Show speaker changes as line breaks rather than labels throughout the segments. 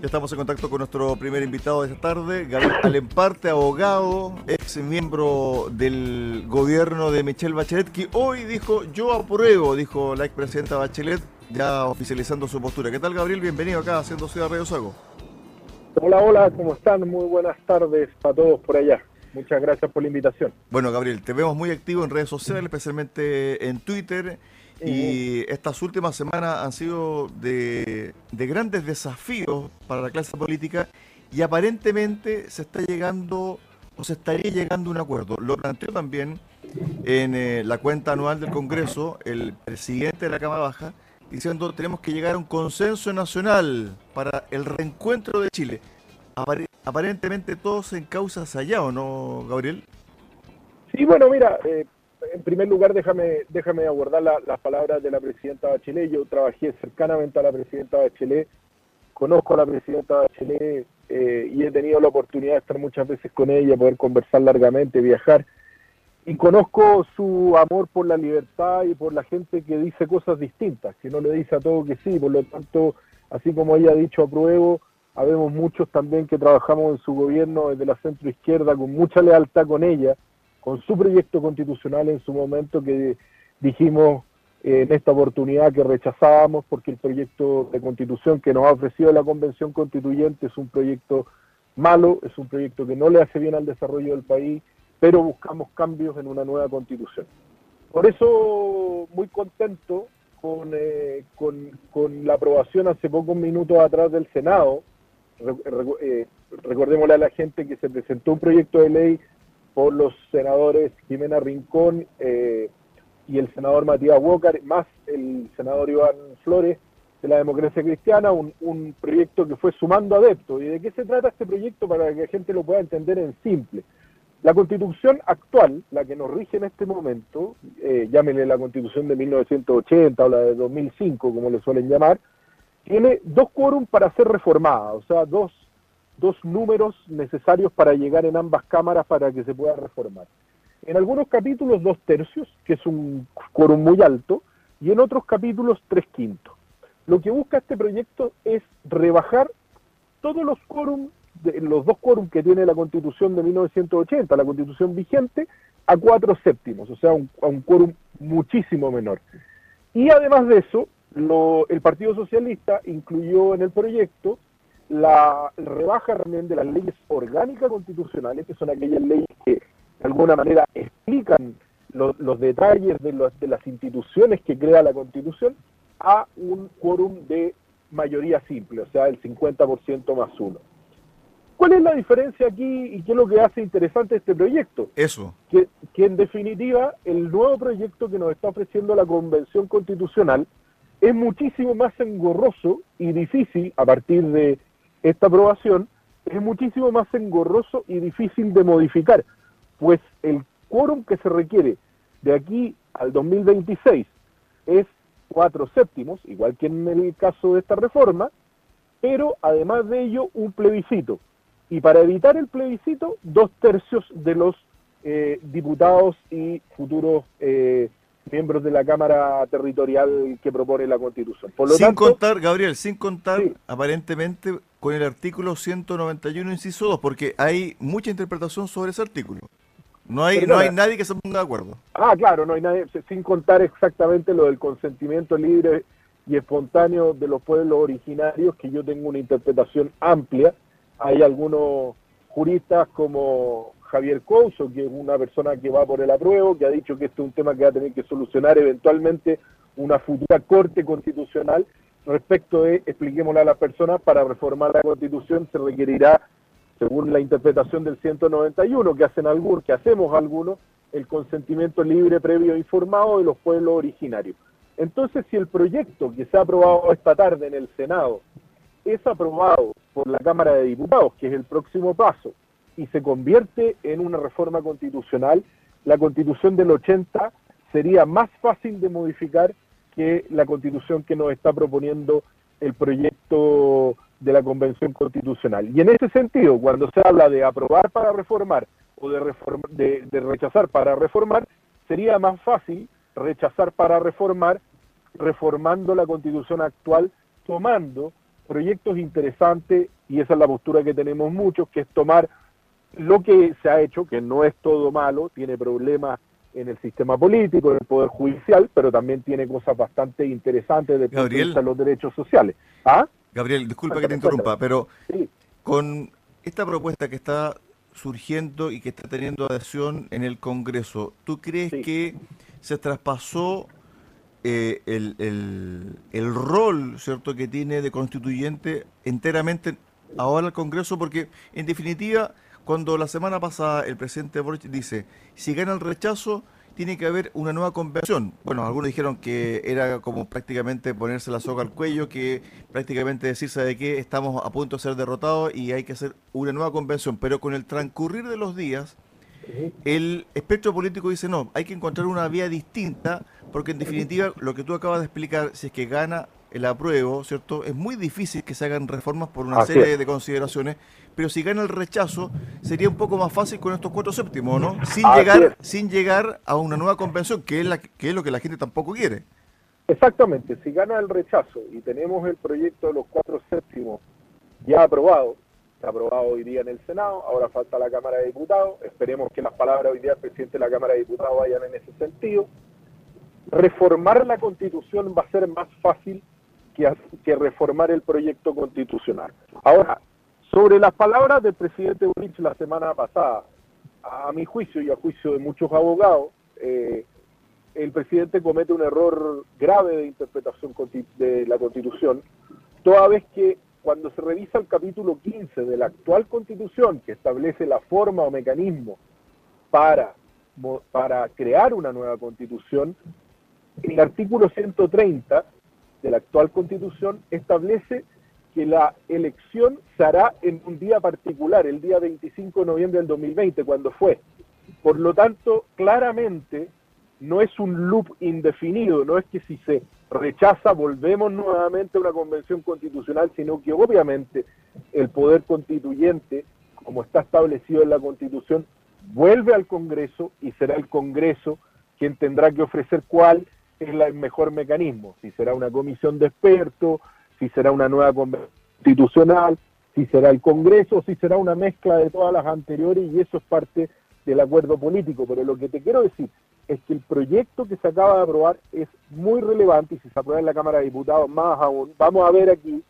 Ya estamos en contacto con nuestro primer invitado de esta tarde, Gabriel Alemparte, abogado, ex miembro del gobierno de Michelle Bachelet, que hoy dijo, yo apruebo, dijo la expresidenta Bachelet, ya oficializando su postura. ¿Qué tal, Gabriel? Bienvenido acá, haciendo Ciudad Radio Sago.
Hola, hola, ¿cómo están? Muy buenas tardes para todos por allá. Muchas gracias por la invitación.
Bueno, Gabriel, te vemos muy activo en redes sociales, especialmente en Twitter. Y estas últimas semanas han sido de, grandes desafíos para la clase política y aparentemente se está llegando o se estaría llegando a un acuerdo. Lo planteó también en eh, la cuenta anual del Congreso el presidente de la Cámara Baja, diciendo tenemos que llegar a un consenso nacional para el reencuentro de Chile. aparentemente todo se encausa allá, ¿o no, Gabriel?
Sí, bueno, mira, eh, en primer lugar, déjame, déjame abordar las palabras de la presidenta Bachelet. Yo trabajé cercanamente a la presidenta Bachelet, conozco a la presidenta Bachelet eh, y he tenido la oportunidad de estar muchas veces con ella, poder conversar largamente, viajar. Y conozco su amor por la libertad y por la gente que dice cosas distintas, que no le dice a todo que sí. Por lo tanto, así como ella ha dicho apruebo, habemos muchos también que trabajamos en su gobierno desde la centro izquierda con mucha lealtad con ella con su proyecto constitucional en su momento que dijimos en esta oportunidad que rechazábamos porque el proyecto de constitución que nos ha ofrecido la Convención Constituyente es un proyecto malo, es un proyecto que no le hace bien al desarrollo del país, pero buscamos cambios en una nueva constitución. Por eso, muy contento con, eh, con, la aprobación hace pocos minutos atrás del Senado. Eh, recordémosle a la gente que se presentó un proyecto de ley por los senadores Jimena Rincón eh, y el senador Matías Walker, más el senador Iván Flores de la democracia cristiana, un, proyecto que fue sumando adeptos. ¿Y de qué se trata este proyecto para que la gente lo pueda entender en simple? La constitución actual, la que nos rige en este momento, eh, llámenle la constitución de 1980 o la de 2005, como le suelen llamar, tiene dos quórum para ser reformada, o sea, dos dos números necesarios para llegar en ambas cámaras para que se pueda reformar. En algunos capítulos dos tercios, que es un quórum muy alto, y en otros capítulos tres quintos. Lo que busca este proyecto es rebajar todos los quórum, los dos quórum que tiene la Constitución de 1980, la Constitución vigente, a cuatro séptimos, o sea, a un quórum muchísimo menor. Y además de eso, el Partido Socialista incluyó en el proyecto la rebaja también de las leyes orgánicas constitucionales, que son aquellas leyes que de alguna manera explican los detalles de, de las instituciones que crea la Constitución, a un quórum de mayoría simple, o sea, el 50% más uno. ¿Cuál es la diferencia aquí y qué es lo que hace interesante este proyecto?
Eso.
Que, que en definitiva el nuevo proyecto que nos está ofreciendo la Convención Constitucional es muchísimo más engorroso y difícil a partir de esta aprobación es muchísimo más engorroso y difícil de modificar, pues el quórum que se requiere de aquí al 2026 es cuatro séptimos, igual que en el caso de esta reforma, pero además de ello un plebiscito. Y para evitar el plebiscito, dos tercios de los eh, diputados y futuros eh, miembros de la Cámara Territorial que propone la Constitución.
Por lo sin contar, Gabriel, sin contar aparentemente con el artículo 191, inciso 2, porque hay mucha interpretación sobre ese artículo. No hay, no hay nadie que se ponga de acuerdo.
Ah, claro, no hay nadie, sin contar exactamente lo del consentimiento libre y espontáneo de los pueblos originarios, que yo tengo una interpretación amplia. Hay algunos juristas como Javier Couso, que es una persona que va por el apruebo, que ha dicho que este es un tema que va a tener que solucionar eventualmente una futura Corte Constitucional. Respecto de, expliquémosle a las personas, para reformar la Constitución se requerirá, según la interpretación del 191 que hacen algunos, que hacemos algunos, el consentimiento libre, previo e informado de los pueblos originarios. Entonces, si el proyecto que se ha aprobado esta tarde en el Senado es aprobado por la Cámara de Diputados, que es el próximo paso, y se convierte en una reforma constitucional, la constitución del 80 sería más fácil de modificar que la constitución que nos está proponiendo el proyecto de la Convención Constitucional. Y en ese sentido, cuando se habla de aprobar para reformar o de, de, de rechazar para reformar, sería más fácil rechazar para reformar, reformando la constitución actual, tomando proyecto es interesante y esa es la postura que tenemos muchos, que es tomar lo que se ha hecho, que no es todo malo, tiene problemas en el sistema político, en el poder judicial, pero también tiene cosas bastante interesantes de los derechos sociales.
¿Ah? Gabriel, disculpa que te interrumpa, pero con esta propuesta que está surgiendo y que está teniendo adhesión en el Congreso, ¿tú crees que se traspasó eh, el, el, el, rol cierto que tiene de constituyente enteramente ahora al Congreso? Porque, en definitiva, cuando la semana pasada el presidente Boric dice, si gana el rechazo, tiene que haber una nueva convención. Bueno, algunos dijeron que era como prácticamente ponerse la soga al cuello, que prácticamente decirse de que estamos a punto de ser derrotados y hay que hacer una nueva convención. Pero con el transcurrir de los días, el espectro político dice no, hay que encontrar una vía distinta, porque en definitiva lo que tú acabas de explicar, si es que gana el apruebo, ¿cierto? Es muy difícil que se hagan reformas por una serie de consideraciones, pero si gana el rechazo, sería un poco más fácil con estos cuatro séptimos, ¿no? Sin llegar, sin llegar a una nueva convención, que es, la, que es lo que la gente tampoco quiere.
Exactamente, si gana el rechazo y tenemos el proyecto de los cuatro séptimos ya aprobado, aprobado hoy día en el Senado, ahora falta la Cámara de Diputados, esperemos que las palabras hoy día del presidente de la Cámara de Diputados vayan en ese sentido. Reformar la constitución va a ser más fácil que, reformar el proyecto constitucional. Ahora, sobre las palabras del presidente Boric la semana pasada, a mi juicio y a juicio de muchos abogados, eh, el presidente comete un error grave de interpretación de la Constitución, toda vez que cuando se revisa el capítulo 15 de la actual Constitución, que establece la forma o mecanismo para, para crear una nueva Constitución, el artículo 130 de la actual constitución establece que la elección se hará en un día particular, el día 25 de noviembre del 2020, cuando fue. Por lo tanto, claramente no es un loop indefinido, no es que si se rechaza volvemos nuevamente a una convención constitucional, sino que obviamente el poder constituyente, como está establecido en la constitución, vuelve al Congreso y será el Congreso quien tendrá que ofrecer cuál es el mejor mecanismo, si será una comisión de expertos, si será una nueva constitucional, si será el Congreso, si será una mezcla de todas las anteriores y eso es parte del acuerdo político. Pero lo que te quiero decir es que el proyecto que se acaba de aprobar es muy relevante y si se aprueba en la Cámara de Diputados más aún. Vamos a ver aquí,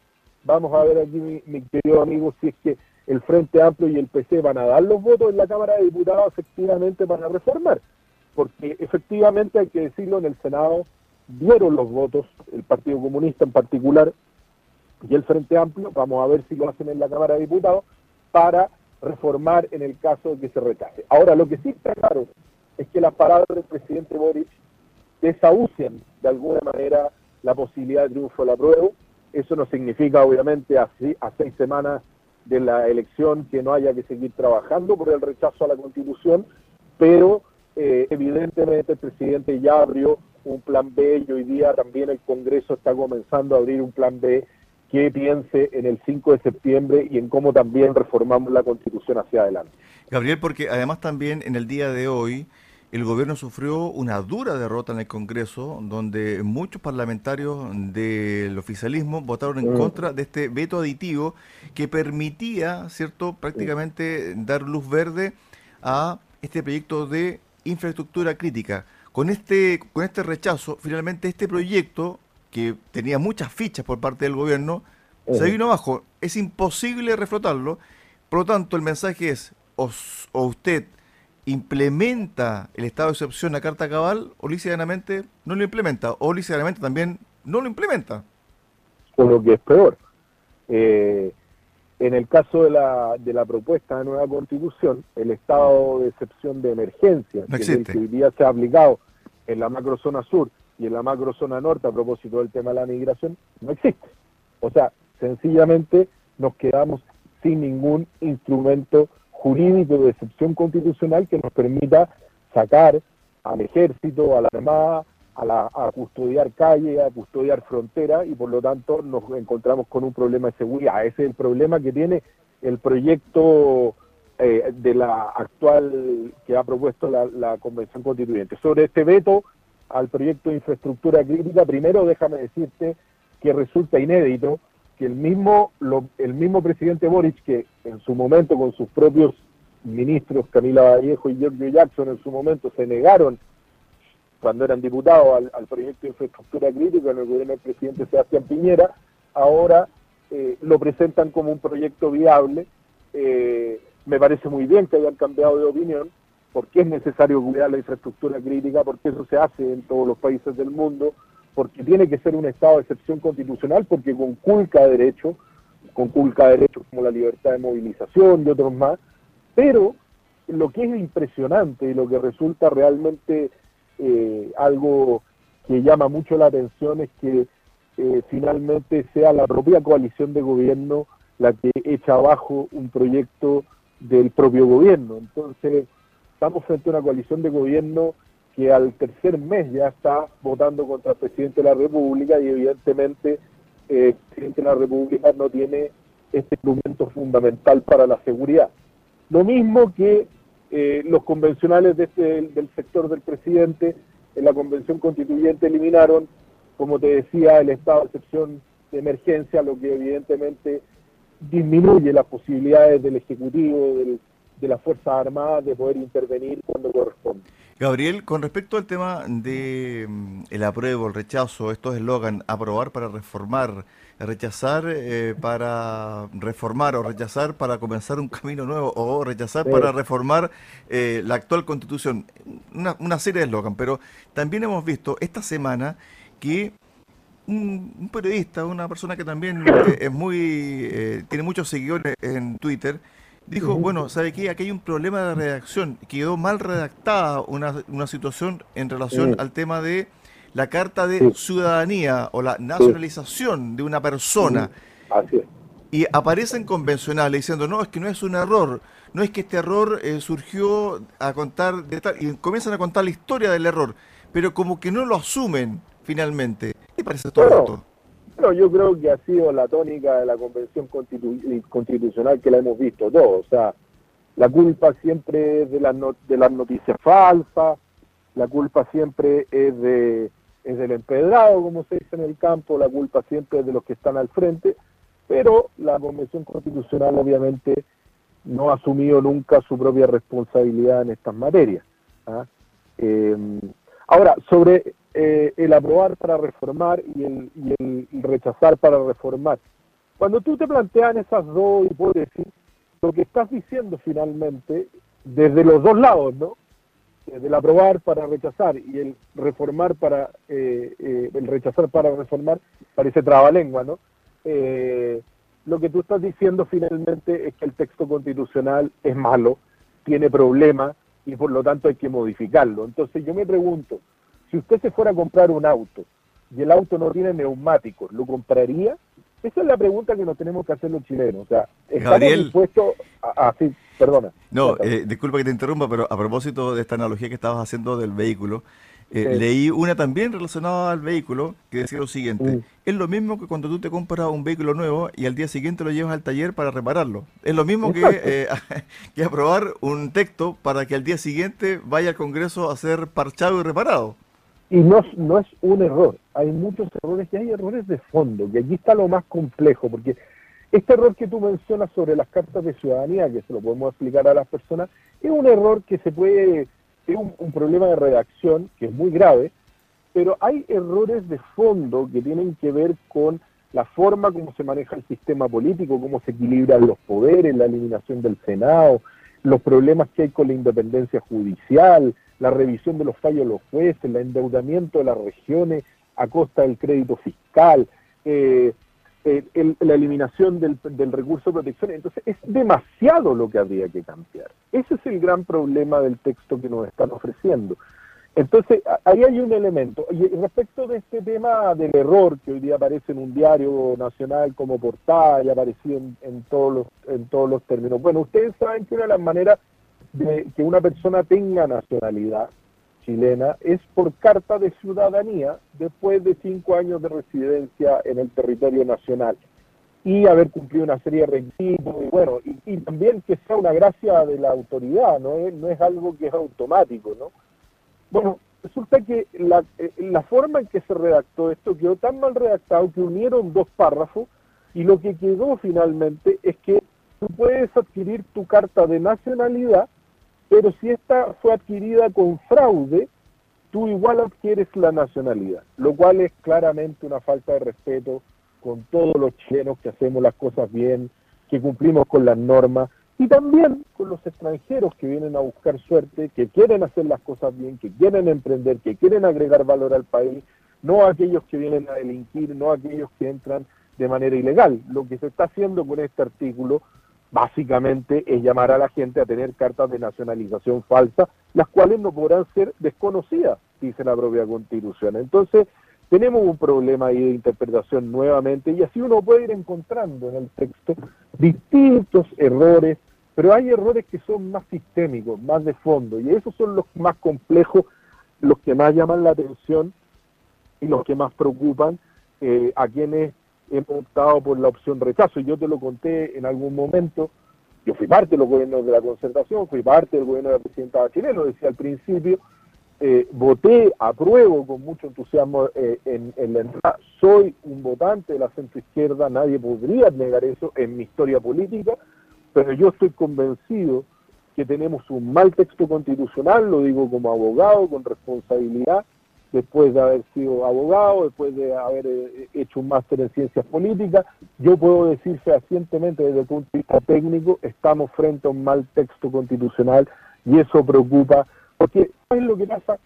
vamos a ver aquí mi, mi querido amigo si es que el Frente Amplio y el PC van a dar los votos en la Cámara de Diputados efectivamente para reformar porque efectivamente hay que decirlo, en el Senado dieron los votos, el Partido Comunista en particular y el Frente Amplio, vamos a ver si lo hacen en la Cámara de Diputados, para reformar en el caso de que se rechace. Ahora, lo que sí está claro es que las palabras del presidente Boric desahucian de alguna manera la posibilidad de triunfo de la prueba. Eso no significa, obviamente, a seis semanas de la elección que no haya que seguir trabajando por el rechazo a la Constitución, pero eh, evidentemente el presidente ya abrió un plan B y hoy día también el Congreso está comenzando a abrir un plan B que piense en el 5 de septiembre y en cómo también reformamos la constitución hacia adelante.
Gabriel, porque además también en el día de hoy el gobierno sufrió una dura derrota en el Congreso, donde muchos parlamentarios del oficialismo votaron en mm. contra de este veto aditivo que permitía, ¿cierto?, prácticamente dar luz verde a este proyecto de infraestructura crítica. Con este, con este rechazo, finalmente este proyecto, que tenía muchas fichas por parte del gobierno, se vino abajo. Es imposible reflotarlo. Por lo tanto, el mensaje es, o, usted implementa el estado de excepción a carta cabal, o lícitamente no lo implementa, o lícitamente también no lo implementa.
O lo que es peor, eh, en el caso de la, de la propuesta de nueva constitución, el estado de excepción de emergencia, que, hoy día se ha aplicado en la macrozona sur y en la macrozona norte a propósito del tema de la migración, no existe. O sea, sencillamente nos quedamos sin ningún instrumento jurídico de excepción constitucional que nos permita sacar al ejército, a la armada, a, custodiar calle, a custodiar frontera y por lo tanto nos encontramos con un problema de seguridad. Ese es el problema que tiene el proyecto eh, de la actual que ha propuesto la, Convención Constituyente. Sobre este veto al proyecto de infraestructura crítica, primero déjame decirte que resulta inédito que el mismo, el mismo presidente Boric, que en su momento con sus propios ministros, Camila Vallejo y Giorgio Jackson, en su momento se negaron cuando eran diputados al, proyecto de infraestructura crítica en el gobierno del presidente Sebastián Piñera, ahora eh, lo presentan como un proyecto viable. Eh, me parece muy bien que hayan cambiado de opinión, porque es necesario cuidar la infraestructura crítica, porque eso se hace en todos los países del mundo, porque tiene que ser un estado de excepción constitucional, porque conculca derechos, conculca derechos como la libertad de movilización y otros más, pero lo que es impresionante y lo que resulta realmente eh, algo que llama mucho la atención es que eh, finalmente sea la propia coalición de gobierno la que echa abajo un proyecto del propio gobierno. Entonces, estamos frente a una coalición de gobierno que al tercer mes ya está votando contra el presidente de la República y evidentemente eh, el presidente de la República no tiene este instrumento fundamental para la seguridad. Lo mismo que eh, los convencionales de este, del sector del presidente en la convención constituyente eliminaron, como te decía, el estado de excepción de emergencia, lo que evidentemente disminuye las posibilidades del Ejecutivo, de las Fuerzas Armadas de poder intervenir cuando corresponde.
Gabriel, con respecto al tema de mm, el apruebo, el rechazo, estos eslogan, aprobar para reformar, rechazar eh, para reformar o rechazar para comenzar un camino nuevo o rechazar para reformar eh, la actual constitución, una, una serie de eslogan, pero también hemos visto esta semana que un, periodista, una persona que también eh, es muy, tiene muchos seguidores en Twitter, dijo, bueno, ¿sabe qué? Aquí hay un problema de redacción. Quedó mal redactada una, una situación en relación al tema de la carta de ciudadanía o la nacionalización de una persona.
Así
Y aparecen convencionales diciendo, no, es que no es un error, no es que este error eh, surgió a contar de tal, y comienzan a contar la historia del error, pero como que no lo asumen finalmente. ¿Qué parece todo esto?
Bueno, yo creo que ha sido la tónica de la Convención Constitucional que la hemos visto todos. O sea, la culpa siempre es de las, de las noticias falsas, la culpa siempre es, de, es del empedrado, como se dice en el campo, la culpa siempre es de los que están al frente, pero la Convención Constitucional obviamente no ha asumido nunca su propia responsabilidad en estas materias. ¿ah? Eh, ahora, sobre eh, el aprobar para reformar y el, rechazar para reformar. Cuando tú te planteas esas dos hipótesis, lo que estás diciendo finalmente, desde los dos lados, ¿no? Desde el aprobar para rechazar y el reformar para, eh, eh, el rechazar para reformar, parece trabalengua, ¿no? lo que tú estás diciendo finalmente es que el texto constitucional es malo, tiene problemas y por lo tanto hay que modificarlo. Entonces yo me pregunto, si usted se fuera a comprar un auto y el auto no tiene neumáticos, ¿lo compraría? Esa es la pregunta que nos tenemos que hacer los chilenos. O sea, ¿estamos Gabriel, dispuestos a, perdona.
No, eh, disculpa que te interrumpa, pero a propósito de esta analogía que estabas haciendo del vehículo, eh, leí una también relacionada al vehículo que decía lo siguiente, es lo mismo que cuando tú te compras un vehículo nuevo y al día siguiente lo llevas al taller para repararlo. Es lo mismo que, eh, que aprobar un texto para que al día siguiente vaya al Congreso a ser parchado y reparado.
Y no, no es un error, hay muchos errores y hay errores de fondo, y aquí está lo más complejo, porque este error que tú mencionas sobre las cartas de ciudadanía, que se lo podemos explicar a las personas, es un error que se puede, es un, problema de redacción que es muy grave, pero hay errores de fondo que tienen que ver con la forma como se maneja el sistema político, cómo se equilibran los poderes, la eliminación del Senado, los problemas que hay con la independencia judicial, la revisión de los fallos de los jueces, el endeudamiento de las regiones a costa del crédito fiscal, eh, eh, la eliminación del, recurso de protección. Entonces, es demasiado lo que habría que cambiar. Ese es el gran problema del texto que nos están ofreciendo. Entonces, ahí hay un elemento. Y respecto de este tema del error que hoy día aparece en un diario nacional como portada y aparecido en, en, todos los, en todos los términos. Bueno, ustedes saben que una de las maneras de que una persona tenga nacionalidad chilena es por carta de ciudadanía después de cinco años de residencia en el territorio nacional y haber cumplido una serie de requisitos y bueno y, también que sea una gracia de la autoridad no es, no es algo que es automático no bueno resulta que la, eh, la forma en que se redactó esto quedó tan mal redactado que unieron dos párrafos Y lo que quedó finalmente es que tú puedes adquirir tu carta de nacionalidad, pero si esta fue adquirida con fraude, tú igual adquieres la nacionalidad, lo cual es claramente una falta de respeto con todos los chilenos que hacemos las cosas bien, que cumplimos con las normas y también con los extranjeros que vienen a buscar suerte, que quieren hacer las cosas bien, que quieren emprender, que quieren agregar valor al país, no aquellos que vienen a delinquir, no aquellos que entran de manera ilegal. Lo que se está haciendo con este artículo básicamente es llamar a la gente a tener cartas de nacionalización falsa, las cuales no podrán ser desconocidas, dice la propia Constitución. Entonces, tenemos un problema ahí de interpretación nuevamente y así uno puede ir encontrando en el texto distintos errores, pero hay errores que son más sistémicos, más de fondo, y esos son los más complejos, los que más llaman la atención y los que más preocupan eh, a quienes hemos optado por la opción rechazo. Yo te lo conté en algún momento, yo fui parte de los gobiernos de la concertación, fui parte del gobierno de la presidenta Bachelet, lo decía al principio, eh, voté, apruebo con mucho entusiasmo eh, en, la entrada, soy un votante de la centroizquierda, nadie podría negar eso en mi historia política, pero yo estoy convencido que tenemos un mal texto constitucional, lo digo como abogado, con responsabilidad, después de haber sido abogado, después de haber eh, hecho un máster en ciencias políticas, yo puedo decir fehacientemente desde el punto de vista técnico, estamos frente a un mal texto constitucional y eso preocupa porque, es lo que pasa?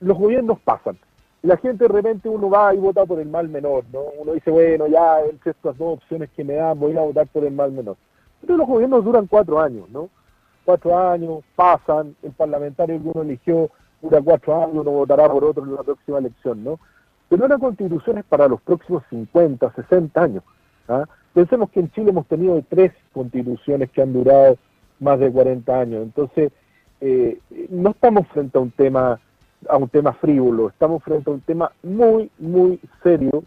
Los gobiernos pasan. la gente de repente uno va y vota por el mal menor, ¿no? Uno dice, bueno, ya entre estas dos opciones que me dan, voy a votar por el mal menor. Pero los gobiernos duran cuatro años, ¿no? Cuatro años, pasan, el parlamentario que uno eligió dura cuatro años, uno votará por otro en la próxima elección, ¿no? Pero una constitución es para los próximos 50, 60 años. ¿ah? Pensemos que en Chile hemos tenido tres constituciones que han durado más de 40 años. Entonces, eh, no estamos frente a un tema a un tema frívolo, estamos frente a un tema muy, muy serio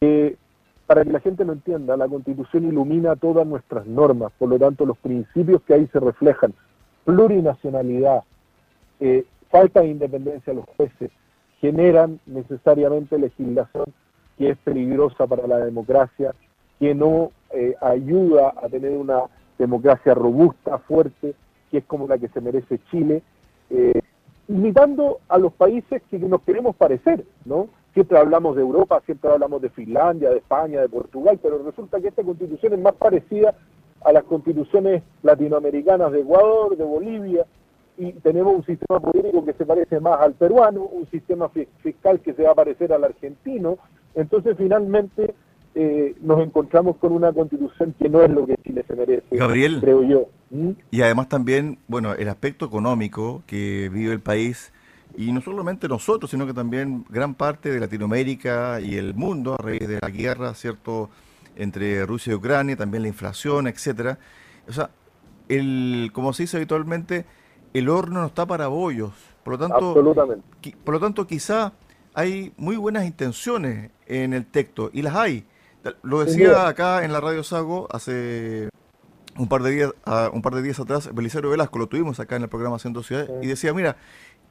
que, para que la gente lo entienda, la Constitución ilumina todas nuestras normas, por lo tanto los principios que ahí se reflejan, plurinacionalidad, eh, falta de independencia de los jueces, generan necesariamente legislación que es peligrosa para la democracia, que no eh, ayuda a tener una democracia robusta, fuerte, que es como la que se merece Chile, eh, imitando a los países que nos queremos parecer, ¿no? Siempre hablamos de Europa, siempre hablamos de Finlandia, de España, de Portugal, pero resulta que esta constitución es más parecida a las constituciones latinoamericanas de Ecuador, de Bolivia, y tenemos un sistema político que se parece más al peruano, un sistema fiscal que se va a parecer al argentino, entonces finalmente eh, nos encontramos con una constitución que no es lo que Chile se merece,
Gabriel,
creo yo.
¿Mm? Y además también, bueno, el aspecto económico que vive el país, y no solamente nosotros, sino que también gran parte de Latinoamérica y el mundo a raíz de la guerra, ¿cierto?, entre Rusia y Ucrania, también la inflación, etcétera. O sea, el, como se dice habitualmente, el horno no está para bollos. Por lo tanto,
Absolutamente.
por lo tanto, quizá hay muy buenas intenciones en el texto, y las hay, lo decía acá en la Radio Sago hace un par de días, un par de días atrás, Belisario Velasco, lo tuvimos acá en el programa Haciendo Ciudad, y decía, mira,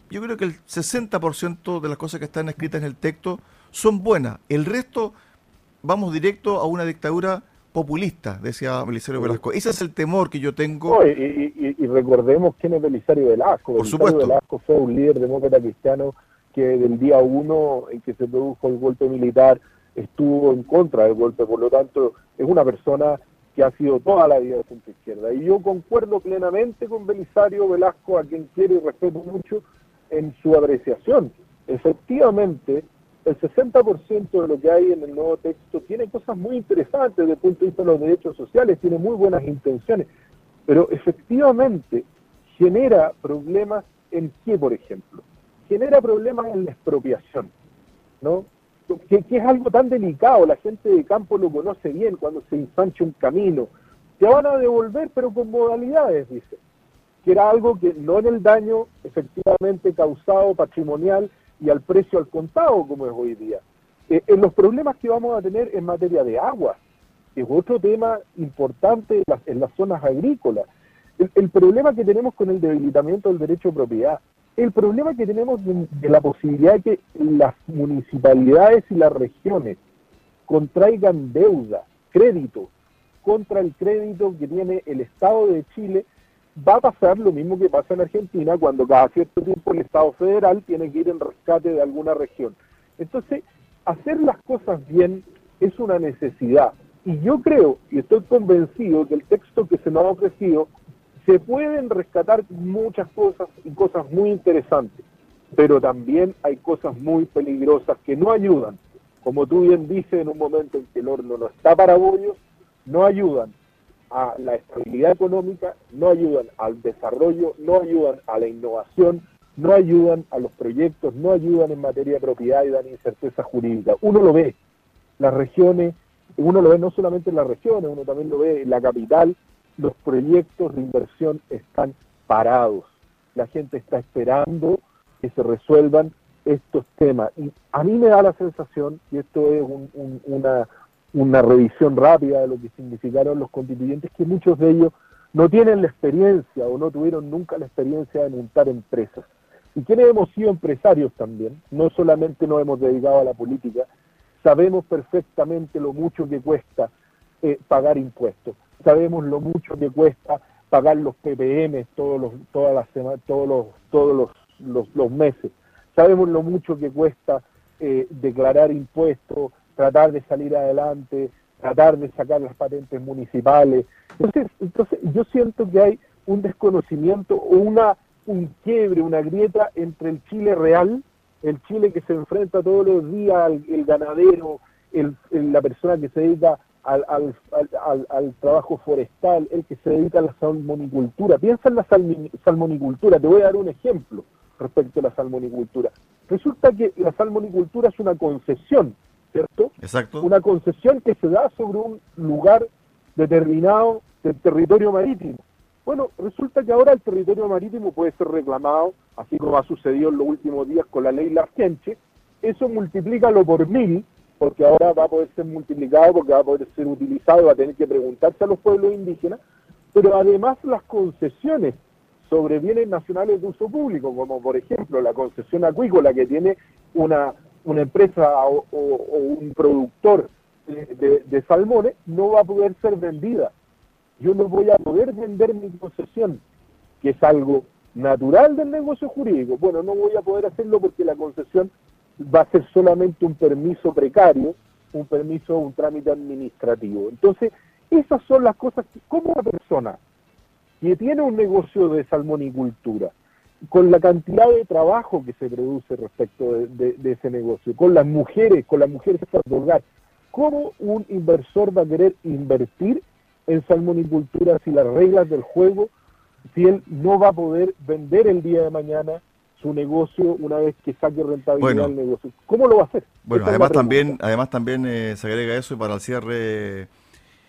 yo creo que el 60% de las cosas que están escritas en el texto son buenas. El resto vamos directo a una dictadura populista, decía Belisario Velasco. Ese es el temor que yo tengo.
y, recordemos quién es Belisario Velasco.
Por supuesto.
Velasco fue un líder demócrata cristiano que del día uno en que se produjo el golpe militar estuvo en contra del golpe, por lo tanto es una persona que ha sido toda la vida de centro izquierda. Y yo concuerdo plenamente con Belisario Velasco, a quien quiero y respeto mucho, en su apreciación. Efectivamente, el 60% de lo que hay en el nuevo texto tiene cosas muy interesantes desde el punto de vista de los derechos sociales, tiene muy buenas intenciones, pero efectivamente genera problemas en qué, por ejemplo? Genera problemas en la expropiación, ¿no? que, es algo tan delicado, la gente de campo lo conoce bien cuando se ensancha un camino. Te van a devolver, pero con modalidades, dice. Que era algo que no en el daño efectivamente causado patrimonial y al precio al contado, como es hoy día. Eh, en los problemas que vamos a tener en materia de agua, es otro tema importante en las, zonas agrícolas. el problema que tenemos con el debilitamiento del derecho de propiedad, el problema que tenemos de, la posibilidad de que las municipalidades y las regiones contraigan deuda crédito contra el crédito que tiene el Estado de Chile, va a pasar lo mismo que pasa en Argentina cuando cada cierto tiempo el Estado federal tiene que ir en rescate de alguna región. Entonces, hacer las cosas bien es una necesidad. Y yo creo, y estoy convencido, que el texto que se nos ha ofrecido, se pueden rescatar muchas cosas y cosas muy interesantes, pero también hay cosas muy peligrosas que no ayudan. Como tú bien dices, en un momento en que el horno no está para bollos, no ayudan a la estabilidad económica, no ayudan al desarrollo, no ayudan a la innovación, no ayudan a los proyectos, no ayudan en materia de propiedad y dan incerteza jurídica. Uno lo ve, las regiones, uno lo ve no solamente en las regiones, uno también lo ve en la capital, los proyectos de inversión están parados. La gente está esperando que se resuelvan estos temas. Y a mí me da la sensación, y esto es una, una revisión rápida de lo que significaron los constituyentes, que muchos de ellos no tienen la experiencia o no tuvieron nunca la experiencia de montar empresas. Y quienes hemos sido empresarios también, no solamente nos hemos dedicado a la política, sabemos perfectamente lo mucho que cuesta eh, pagar impuestos, sabemos lo mucho que cuesta pagar los PPM todos los, todas las todos los, todos los, los, meses, sabemos lo mucho que cuesta eh, declarar impuestos, tratar de salir adelante, tratar de sacar las patentes municipales. Entonces, entonces yo siento que hay un desconocimiento o una un quiebre, una grieta entre el Chile real, el Chile que se enfrenta todos los días al el ganadero, el, la persona que se dedica al, al, al, trabajo forestal, el que se dedica a la salmonicultura. Piensa en la salmonicultura, te voy a dar un ejemplo respecto a la salmonicultura. Resulta que la salmonicultura es una concesión, ¿cierto?
Exacto.
Una concesión que se da sobre un lugar determinado del territorio marítimo. Bueno, resulta que ahora el territorio marítimo puede ser reclamado, así como ha sucedido en los últimos días con la ley Largenche. Eso multiplícalo por mil, porque ahora va a poder ser multiplicado, porque va a poder ser utilizado, va a tener que preguntarse a los pueblos indígenas. Pero además las concesiones sobre bienes nacionales de uso público, como por ejemplo la concesión acuícola que tiene una, una empresa o, un productor de salmones, no va a poder ser vendida yo no voy a poder vender mi concesión, que es algo natural del negocio jurídico. Bueno, no voy a poder hacerlo porque la concesión va a ser solamente un permiso precario, un permiso, un trámite administrativo. Entonces, esas son las cosas que, como una persona que tiene un negocio de salmonicultura, con la cantidad de trabajo que se produce respecto de, ese negocio, con las mujeres, con las mujeres del hogar, ¿cómo un inversor va a querer invertir en salmonicultura si las reglas del juego, si él no va a poder vender el día de mañana su negocio una vez que saque rentabilidad el negocio. ¿Cómo lo va a hacer?
Bueno, además también, además también eh, se agrega eso y para el cierre,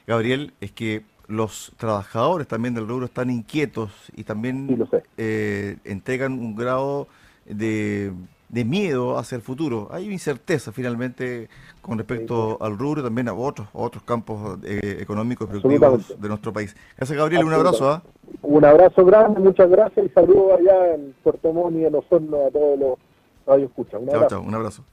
Gabriel, es que los trabajadores también del rubro están inquietos y también eh, entregan un grado de de miedo hacia el futuro. Hay incerteza finalmente con respecto al rubro también a otros, otros campos eh, económicos y productivos de nuestro país. Gracias Gabriel, un abrazo. ¿ah?
Un abrazo grande, muchas gracias y saludos allá en Puerto Montt y en Osorno a todos los radios escuchan. Un
chao, chao, un abrazo.